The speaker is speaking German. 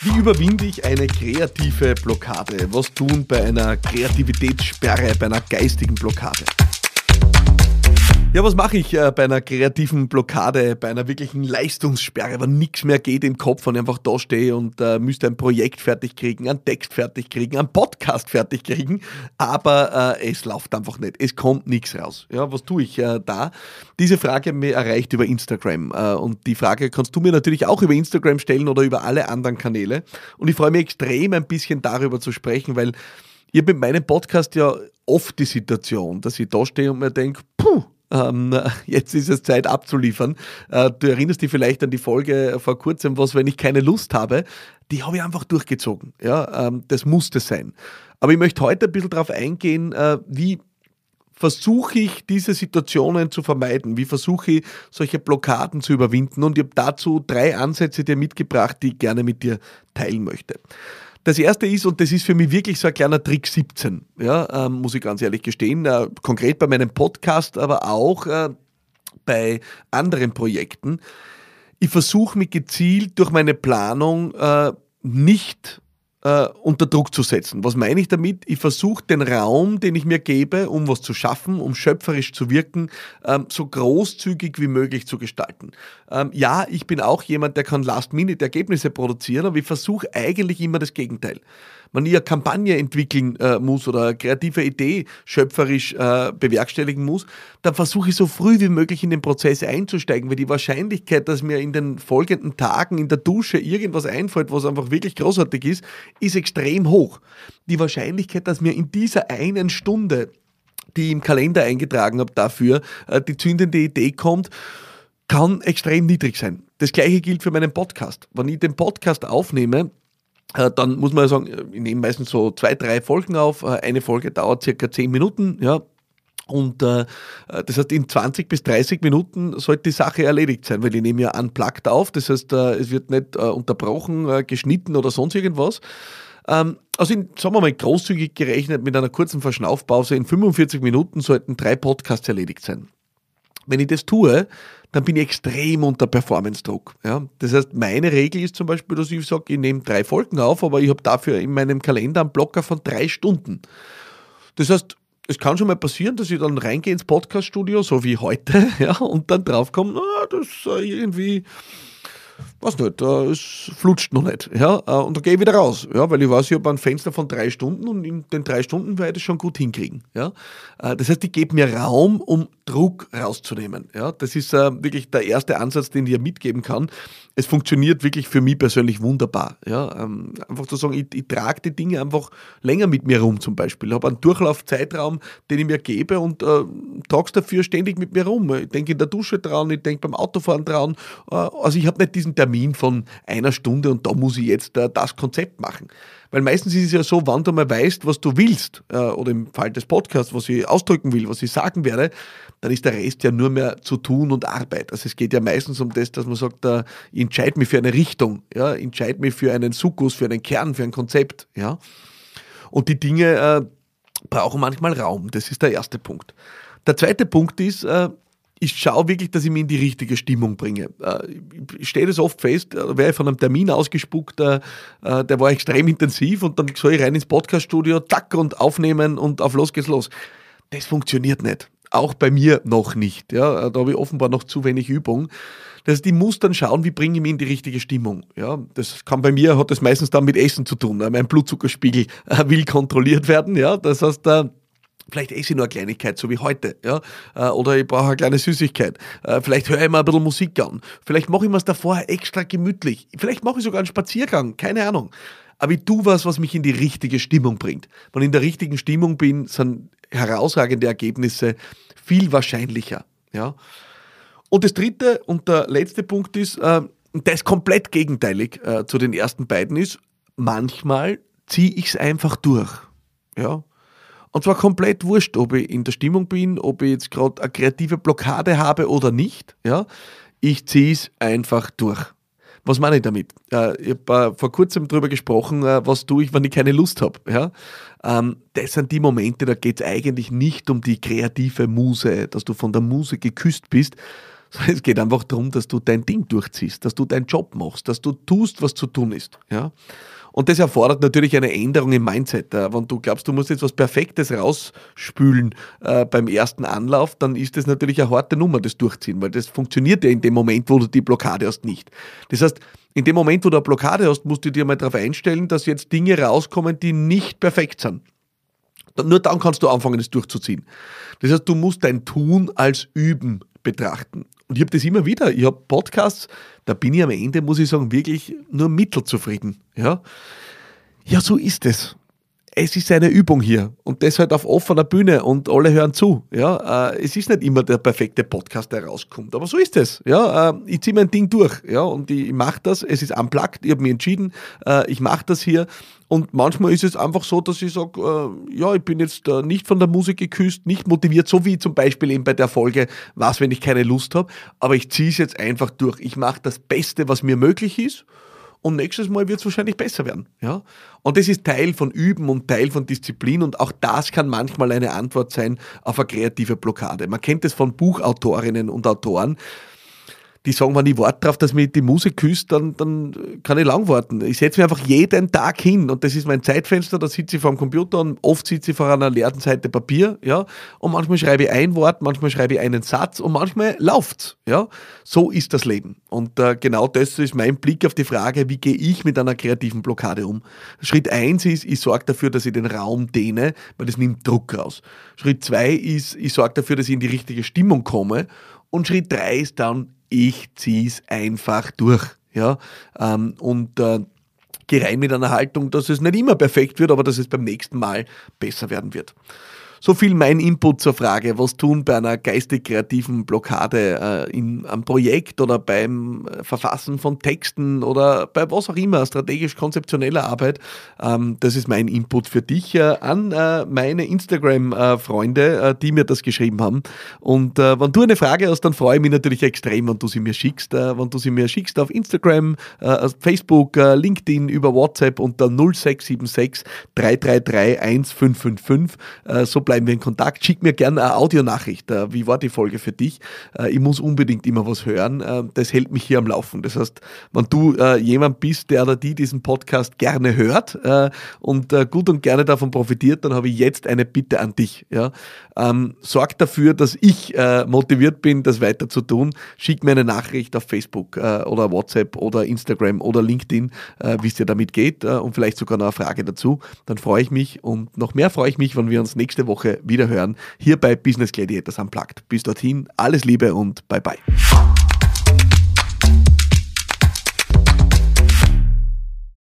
Wie überwinde ich eine kreative Blockade? Was tun bei einer Kreativitätssperre, bei einer geistigen Blockade? Ja, was mache ich äh, bei einer kreativen Blockade, bei einer wirklichen Leistungssperre, wenn nichts mehr geht im Kopf und ich einfach da stehe und äh, müsste ein Projekt fertig kriegen, einen Text fertig kriegen, einen Podcast fertig kriegen, aber äh, es läuft einfach nicht. Es kommt nichts raus. Ja, was tue ich äh, da? Diese Frage mir erreicht über Instagram äh, und die Frage kannst du mir natürlich auch über Instagram stellen oder über alle anderen Kanäle und ich freue mich extrem ein bisschen darüber zu sprechen, weil ich habe mit meinem Podcast ja oft die Situation, dass ich da stehe und mir denke, ähm, jetzt ist es Zeit abzuliefern. Äh, du erinnerst dich vielleicht an die Folge vor kurzem, was, wenn ich keine Lust habe, die habe ich einfach durchgezogen. Ja, ähm, das musste sein. Aber ich möchte heute ein bisschen darauf eingehen, äh, wie versuche ich diese Situationen zu vermeiden? Wie versuche ich solche Blockaden zu überwinden? Und ich habe dazu drei Ansätze dir mitgebracht, die ich gerne mit dir teilen möchte. Das erste ist, und das ist für mich wirklich so ein kleiner Trick 17, ja, ähm, muss ich ganz ehrlich gestehen, äh, konkret bei meinem Podcast, aber auch äh, bei anderen Projekten. Ich versuche mich gezielt durch meine Planung äh, nicht äh, unter Druck zu setzen. Was meine ich damit? Ich versuche den Raum, den ich mir gebe, um was zu schaffen, um schöpferisch zu wirken, ähm, so großzügig wie möglich zu gestalten. Ähm, ja, ich bin auch jemand, der kann Last-Minute-Ergebnisse produzieren, aber ich versuche eigentlich immer das Gegenteil wenn ich eine Kampagne entwickeln äh, muss oder eine kreative Idee schöpferisch äh, bewerkstelligen muss, dann versuche ich so früh wie möglich in den Prozess einzusteigen, weil die Wahrscheinlichkeit, dass mir in den folgenden Tagen in der Dusche irgendwas einfällt, was einfach wirklich großartig ist, ist extrem hoch. Die Wahrscheinlichkeit, dass mir in dieser einen Stunde, die ich im Kalender eingetragen habe, dafür äh, die zündende Idee kommt, kann extrem niedrig sein. Das gleiche gilt für meinen Podcast. Wenn ich den Podcast aufnehme, äh, dann muss man sagen, äh, ich nehme meistens so zwei, drei Folgen auf. Eine Folge dauert circa zehn Minuten, ja. Und äh, das heißt, in 20 bis 30 Minuten sollte die Sache erledigt sein, weil ich nehme ja unplugged auf. Das heißt, äh, es wird nicht äh, unterbrochen, geschnitten oder sonst irgendwas. Ähm, also, in, sagen wir mal, großzügig gerechnet mit einer kurzen Verschnaufpause in 45 Minuten sollten drei Podcasts erledigt sein. Wenn ich das tue, dann bin ich extrem unter Performance-Druck. Ja? Das heißt, meine Regel ist zum Beispiel, dass ich sage, ich nehme drei Folgen auf, aber ich habe dafür in meinem Kalender einen Blocker von drei Stunden. Das heißt, es kann schon mal passieren, dass ich dann reingehe ins Podcaststudio, so wie heute, ja, und dann draufkomme, ah, das irgendwie weiß nicht, es flutscht noch nicht. Ja, äh, und dann gehe ich wieder raus, ja, weil ich weiß, ich habe ein Fenster von drei Stunden und in den drei Stunden werde ich das schon gut hinkriegen. Ja. Äh, das heißt, ich gebe mir Raum, um Druck rauszunehmen. Ja. Das ist äh, wirklich der erste Ansatz, den ich dir mitgeben kann. Es funktioniert wirklich für mich persönlich wunderbar. Ja. Ähm, einfach zu sagen, ich, ich trage die Dinge einfach länger mit mir rum zum Beispiel. Ich habe einen Durchlaufzeitraum, den ich mir gebe und äh, trage dafür ständig mit mir rum. Ich denke in der Dusche dran, ich denke beim Autofahren dran. Äh, also ich habe nicht diesen Termin von einer Stunde und da muss ich jetzt äh, das Konzept machen. Weil meistens ist es ja so, wann du mal weißt, was du willst, äh, oder im Fall des Podcasts, was ich ausdrücken will, was ich sagen werde, dann ist der Rest ja nur mehr zu tun und Arbeit. Also es geht ja meistens um das, dass man sagt, äh, ich entscheide mich für eine Richtung, ja, entscheide mich für einen Sukkus, für einen Kern, für ein Konzept, ja. Und die Dinge äh, brauchen manchmal Raum. Das ist der erste Punkt. Der zweite Punkt ist, äh, ich schaue wirklich, dass ich mich in die richtige Stimmung bringe. Äh, ich stehe das oft fest, da wäre ich von einem Termin ausgespuckt, äh, äh, der war extrem intensiv und dann soll ich rein ins Podcaststudio, zack und aufnehmen und auf los geht's los. Das funktioniert nicht. Auch bei mir noch nicht. Ja, da habe ich offenbar noch zu wenig Übung. Das heißt, ich muss dann schauen, wie bringe ich mich in die richtige Stimmung. Ja, das kann bei mir, hat das meistens dann mit Essen zu tun. Mein Blutzuckerspiegel will kontrolliert werden. Ja, das heißt, Vielleicht esse ich nur eine Kleinigkeit, so wie heute. Ja? Äh, oder ich brauche eine kleine Süßigkeit. Äh, vielleicht höre ich mal ein bisschen Musik an. Vielleicht mache ich mir es davor extra gemütlich. Vielleicht mache ich sogar einen Spaziergang. Keine Ahnung. Aber ich tue was, was mich in die richtige Stimmung bringt. Wenn ich in der richtigen Stimmung bin, sind herausragende Ergebnisse viel wahrscheinlicher. Ja? Und das dritte und der letzte Punkt ist, äh, ist komplett gegenteilig äh, zu den ersten beiden ist, manchmal ziehe ich es einfach durch. Ja? Und zwar komplett wurscht, ob ich in der Stimmung bin, ob ich jetzt gerade eine kreative Blockade habe oder nicht. Ja? Ich ziehe es einfach durch. Was meine ich damit? Äh, ich habe vor kurzem darüber gesprochen, äh, was tue ich, wenn ich keine Lust habe. Ähm, das sind die Momente, da geht es eigentlich nicht um die kreative Muse, dass du von der Muse geküsst bist, sondern es geht einfach darum, dass du dein Ding durchziehst, dass du deinen Job machst, dass du tust, was zu tun ist. Und das erfordert natürlich eine Änderung im Mindset. Äh, wenn du glaubst, du musst jetzt was Perfektes rausspülen äh, beim ersten Anlauf, dann ist das natürlich eine harte Nummer, das durchziehen, weil das funktioniert ja in dem Moment, wo du die Blockade hast, nicht. Das heißt, in dem Moment, wo du eine Blockade hast, musst du dir mal darauf einstellen, dass jetzt Dinge rauskommen, die nicht perfekt sind. Nur dann kannst du anfangen, das durchzuziehen. Das heißt, du musst dein Tun als Üben betrachten. Und ich habe das immer wieder. Ich habe Podcasts, da bin ich am Ende, muss ich sagen, wirklich nur mittelzufrieden. Ja, ja so ist es. Es ist eine Übung hier und das halt auf offener Bühne und alle hören zu. Ja, äh, es ist nicht immer der perfekte Podcast, der rauskommt, aber so ist es. Ja, äh, ich ziehe mein Ding durch. Ja, und ich, ich mache das. Es ist unplugged. Ich habe mich entschieden. Äh, ich mache das hier und manchmal ist es einfach so, dass ich sage, äh, ja, ich bin jetzt äh, nicht von der Musik geküsst, nicht motiviert, so wie zum Beispiel eben bei der Folge, was, wenn ich keine Lust habe, aber ich ziehe es jetzt einfach durch. Ich mache das Beste, was mir möglich ist und nächstes Mal wird es wahrscheinlich besser werden. Ja? Und das ist Teil von Üben und Teil von Disziplin und auch das kann manchmal eine Antwort sein auf eine kreative Blockade. Man kennt es von Buchautorinnen und Autoren, die sagen, wenn ich warte darauf, dass mich die Musik küsst, dann, dann kann ich lang warten. Ich setze mich einfach jeden Tag hin und das ist mein Zeitfenster, da sitze ich vor dem Computer und oft sitze ich vor einer leeren Seite Papier, ja, und manchmal schreibe ich ein Wort, manchmal schreibe ich einen Satz und manchmal läuft's, ja. So ist das Leben. Und äh, genau das ist mein Blick auf die Frage, wie gehe ich mit einer kreativen Blockade um. Schritt eins ist, ich sorge dafür, dass ich den Raum dehne, weil das nimmt Druck raus. Schritt zwei ist, ich sorge dafür, dass ich in die richtige Stimmung komme. Und Schritt drei ist dann, ich zieh's einfach durch. Ja? Ähm, und äh, gehe rein mit einer Haltung, dass es nicht immer perfekt wird, aber dass es beim nächsten Mal besser werden wird. So viel mein Input zur Frage, was tun bei einer geistig-kreativen Blockade äh, in einem Projekt oder beim äh, Verfassen von Texten oder bei was auch immer, strategisch-konzeptioneller Arbeit. Ähm, das ist mein Input für dich äh, an äh, meine Instagram-Freunde, äh, die mir das geschrieben haben. Und äh, wenn du eine Frage hast, dann freue ich mich natürlich extrem, wenn du sie mir schickst. wenn du sie mir schickst auf Instagram, Facebook, LinkedIn, über WhatsApp unter 0676 333 1555. so bleiben wir in Kontakt. Schick mir gerne eine Audionachricht. Äh, wie war die Folge für dich? Äh, ich muss unbedingt immer was hören. Äh, das hält mich hier am Laufen. Das heißt, wenn du jemand bist, der oder die diesen Podcast gerne hört und gut und gerne davon profitiert, dann habe ich jetzt eine Bitte an dich. Ähm, sorg dafür, dass ich motiviert bin, das weiter zu tun. Schick mir eine Nachricht auf Facebook oder WhatsApp oder Instagram oder LinkedIn, wie es dir damit geht und vielleicht sogar noch eine Frage dazu. Dann freue ich mich und noch mehr freue ich mich, wenn wir uns nächste Woche Woche wieder hören, hier bei Business Gladiators Unplugged. Bis dorthin, alles Liebe und bye bye.